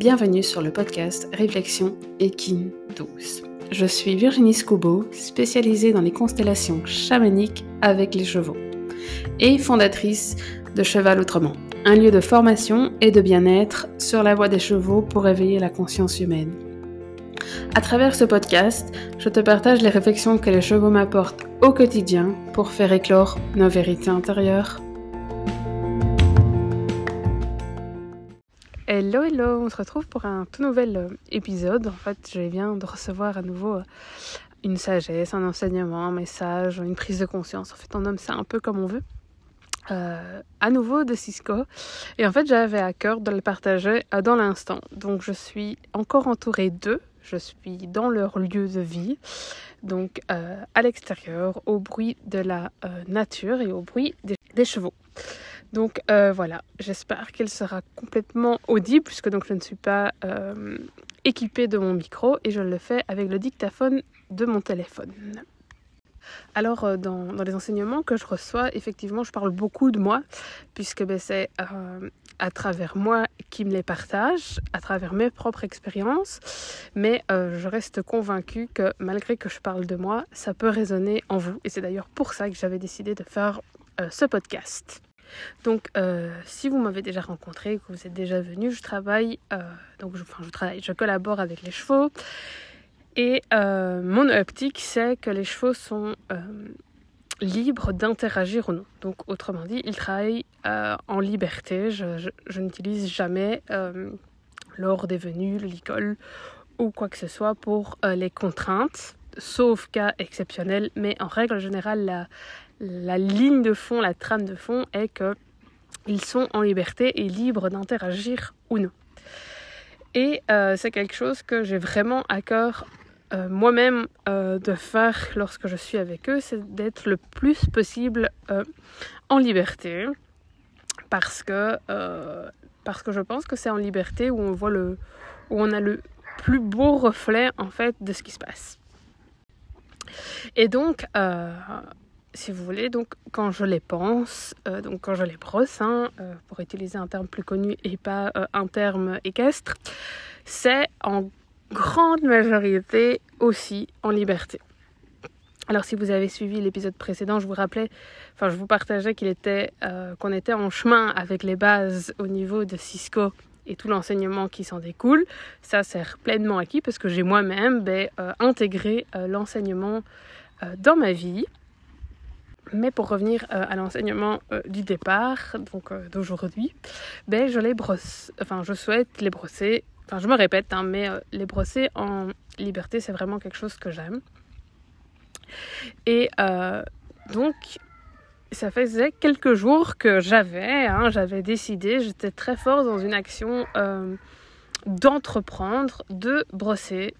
Bienvenue sur le podcast Réflexion équine douce. Je suis Virginie Scoubeau, spécialisée dans les constellations chamaniques avec les chevaux et fondatrice de Cheval Autrement, un lieu de formation et de bien-être sur la voie des chevaux pour éveiller la conscience humaine. À travers ce podcast, je te partage les réflexions que les chevaux m'apportent au quotidien pour faire éclore nos vérités intérieures. Hello, hello, on se retrouve pour un tout nouvel euh, épisode. En fait, je viens de recevoir à nouveau euh, une sagesse, un enseignement, un message, une prise de conscience. En fait, on nomme ça un peu comme on veut. Euh, à nouveau de Cisco. Et en fait, j'avais à cœur de le partager dans l'instant. Donc, je suis encore entourée d'eux je suis dans leur lieu de vie, donc à l'extérieur, au bruit de la nature et au bruit des, chevaux. Donc euh, voilà, j'espère qu'elle sera complètement audible puisque donc je ne suis pas équipée de mon micro et je le fais avec le dictaphone de mon téléphone. Alors, euh, dans, les enseignements que je reçois, effectivement, je parle beaucoup de moi, puisque ben, c'est euh, à travers moi qui me les partage, à travers mes propres expériences. Mais euh, je reste convaincue que malgré que je parle de moi, ça peut résonner en vous. Et c'est d'ailleurs pour ça que j'avais décidé de faire ce podcast. Donc, si vous m'avez déjà rencontré, que vous êtes déjà venu, je travaille, donc enfin, je travaille, je collabore avec les chevaux. Et euh, mon optique, c'est que les chevaux sont euh, libres d'interagir ou non. Donc, autrement dit, ils travaillent euh, en liberté. Je, n'utilise jamais, lors des venues, l'école ou quoi que ce soit pour les contraintes, sauf cas exceptionnels. Mais en règle générale, la, la ligne de fond, la trame de fond est que ils sont en liberté et libres d'interagir ou non. Et c'est quelque chose que j'ai vraiment à cœur euh, moi-même euh, de faire lorsque je suis avec eux, c'est d'être le plus possible euh, en liberté. Parce que, parce que je pense que c'est en liberté où on voit le, où on a le plus beau reflet en fait de ce qui se passe. Et donc, si vous voulez, donc quand je les pense, donc quand je les brosse, hein, pour utiliser un terme plus connu et pas un terme équestre, c'est en grande majorité aussi en liberté. Alors si vous avez suivi l'épisode précédent, je vous rappelais, enfin je vous partageais qu'il était, euh, qu'on était en chemin avec les bases au niveau de Cisco et tout l'enseignement qui s'en découle. Ça sert pleinement acquis parce que j'ai moi-même ben, euh, intégré euh, l'enseignement dans ma vie. Mais pour revenir à l'enseignement du départ, donc d'aujourd'hui, ben, je les brosse, enfin je souhaite les brosser Enfin, je me répète, hein, mais euh, les brosser en liberté, c'est vraiment quelque chose que j'aime. Et euh, donc, ça faisait quelques jours que j'avais, hein, j'avais décidé, j'étais très fort dans une action euh, d'entreprendre, de brosser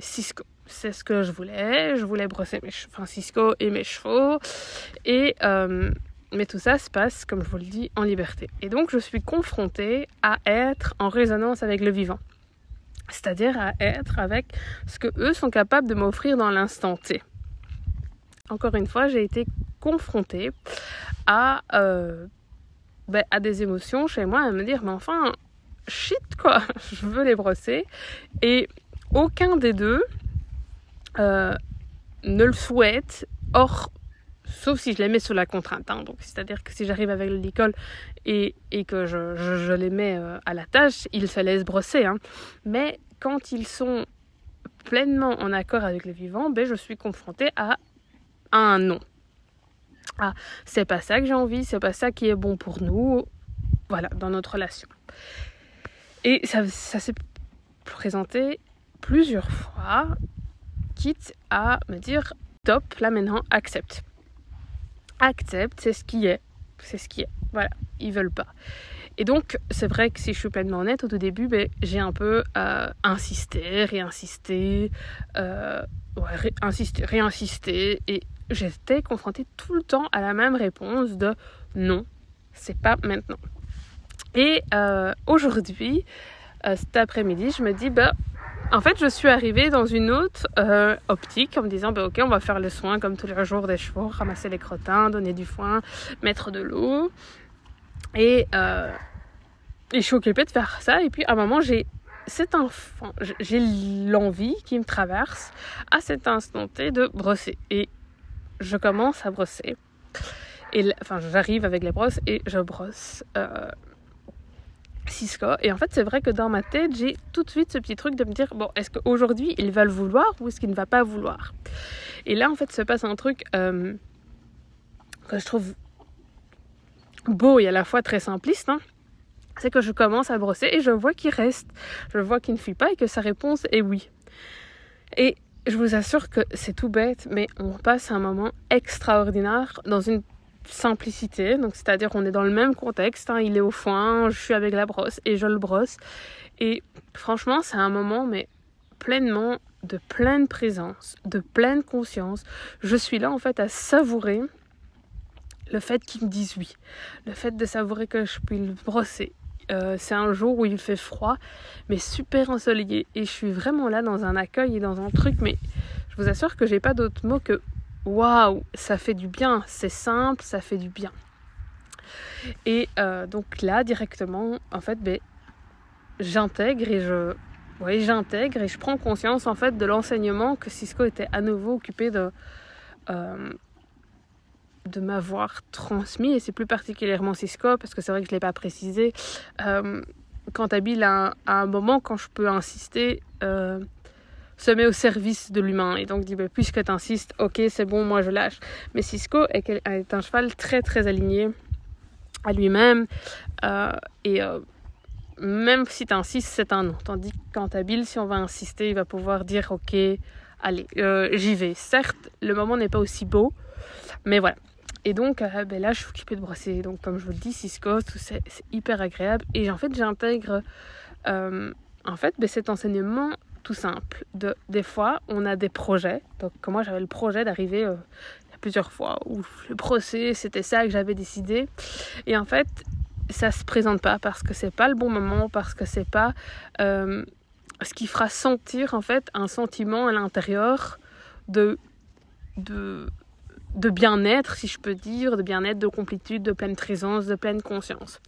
Cisco. C'est ce que je voulais. Je voulais brosser mes enfin, Cisco et mes chevaux. Et mais tout ça se passe, comme je vous le dis, en liberté. Et donc, je suis confrontée à être en résonance avec le vivant. C'est-à-dire à être avec ce que eux sont capables de m'offrir dans l'instant T. Encore une fois, j'ai été confrontée à, euh, ben, à des émotions chez moi, à me dire, mais enfin, shit quoi, je veux les brosser. Et aucun des deux euh, ne le souhaite. Or, sauf si je les mets sous la contrainte. Hein. Donc, c'est-à-dire que si j'arrive avec l'école et, et que je, je, les mets euh, à la tâche, ils se laissent brosser. Hein. Mais quand ils sont pleinement en accord avec le vivant, ben, je suis confrontée à, un non. Ah, c'est pas ça que j'ai envie, c'est pas ça qui est bon pour nous, voilà, dans notre relation. Et ça, ça s'est présenté plusieurs fois, quitte à me dire, top, là maintenant, accepte accepte, c'est ce qui est. C'est ce qui est. Voilà, ils veulent pas. Et donc, c'est vrai que si je suis pleinement honnête, au tout début, ben, j'ai un peu euh, insisté, réinsisté, euh, ouais, insisté, réinsisté, et j'étais confrontée tout le temps à la même réponse de non, c'est pas maintenant. Et euh, aujourd'hui, cet après-midi, je me dis, bah, en fait, je suis arrivée dans une autre euh, optique en me disant, bah, ok, on va faire le soin comme tous les jours des chevaux, ramasser les crottins, donner du foin, mettre de l'eau. Et, euh, je suis occupée de faire ça. Et puis à un moment, j'ai cet enfant, j'ai l'envie qui me traverse à cet instant T de brosser. Et je commence à brosser. Et enfin, j'arrive avec les brosses et je brosse euh, Cisco. Et en fait, c'est vrai que dans ma tête, j'ai tout de suite ce petit truc de me dire bon, est-ce qu'aujourd'hui il va le vouloir ou est-ce qu'il ne va pas vouloir? Et là, en fait, se passe un truc euh, que je trouve beau et à la fois très simpliste. Hein. c'est que je commence à brosser et je vois qu'il reste. Je vois qu'il ne fuit pas et que sa réponse est oui. Et je vous assure que c'est tout bête, mais on passe un moment extraordinaire dans une simplicité. Donc, c'est-à-dire, on est dans le même contexte. Hein. il est au foin, je suis avec la brosse et je le brosse. Et franchement, c'est un moment, mais pleinement de pleine présence, de pleine conscience. Je suis là, en fait, à savourer le fait qu'ils me disent oui. Le fait de savourer que je puis le brosser. Euh, c'est un jour où il fait froid, mais super ensoleillé. Et je suis vraiment là dans un accueil et dans un truc, mais je vous assure que j'ai pas d'autre mot que waouh, ça fait du bien, c'est simple, ça fait du bien. Et euh, donc là, directement, en fait, ben, j'intègre et je, oui, j'intègre et je prends conscience en fait de l'enseignement que Cisco était à nouveau occupé de, euh, de m'avoir transmis, et c'est plus particulièrement Cisco, parce que c'est vrai que je ne l'ai pas précisé. Euh, quand Abby a, un moment, quand je peux insister, se met au service de l'humain et donc dit bah, puisque tu insistes, ok c'est bon, moi je lâche. Mais Cisco est, un cheval très très aligné à lui-même euh, et euh, même si tu insistes, c'est un non. Tandis que quand si on va insister, il va pouvoir dire ok, allez, euh, j'y vais. Certes, le moment n'est pas aussi beau, mais voilà. Et donc ben là, je suis occupée de brosser. Donc comme je vous le dis, Cisco, c'est hyper agréable. Et en fait, j'intègre en fait ben, cet enseignement tout simple. De, des fois, on a des projets. Donc, moi, j'avais le projet d'arriver euh, plusieurs fois où le procès, c'était ça que j'avais décidé. Et en fait, ça se présente pas parce que c'est pas le bon moment, parce que c'est pas euh, ce qui fera sentir en fait un sentiment à l'intérieur de, de, de bien-être, si je peux dire, de bien-être, de complétude, de pleine présence, de pleine conscience.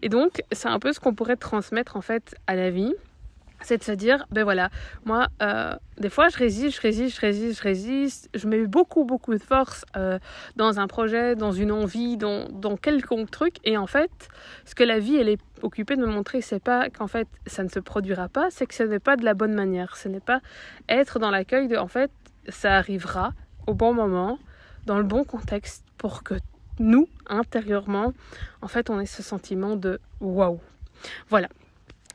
Et donc, c'est un peu ce qu'on pourrait transmettre en fait à la vie c'est de se dire, ben voilà, moi, euh, des fois, je résiste, je résiste, je résiste, je résiste. Je mets beaucoup, beaucoup de force euh, dans un projet, dans une envie, dans, dans quelconque truc. Et en fait, ce que la vie, elle est occupée de me montrer, c'est pas qu'en fait, ça ne se produira pas, c'est que ce n'est pas de la bonne manière. Ce n'est pas être dans l'accueil de, en fait, ça arrivera au bon moment, dans le bon contexte, pour que nous, intérieurement, en fait, on ait ce sentiment de waouh. Voilà,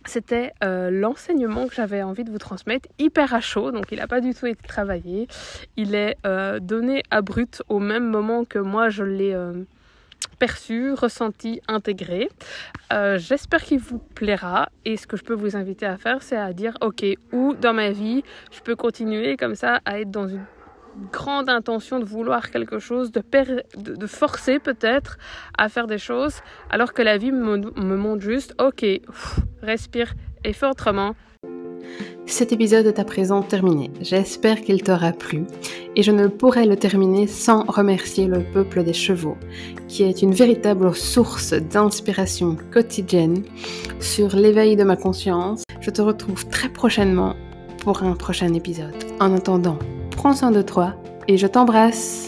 c'était euh, l'enseignement que j'avais envie de vous transmettre, hyper à chaud, donc il n'a pas du tout été travaillé. Il est euh, donné à brut au même moment que moi je l'ai euh, perçu, ressenti, intégré. J'espère qu'il vous plaira et ce que je peux vous inviter à faire, c'est à dire ok, où dans ma vie je peux continuer comme ça à être dans une grande intention de vouloir quelque chose, de, forcer peut-être à faire des choses, alors que la vie me, me montre juste, ok, respire et fais autrement. Cet épisode est à présent terminé. J'espère qu'il t'aura plu et je ne pourrais le terminer sans remercier le peuple des chevaux, qui est une véritable source d'inspiration quotidienne sur l'éveil de ma conscience. Je te retrouve très prochainement pour un prochain épisode. En attendant, prends soin de toi et je t'embrasse.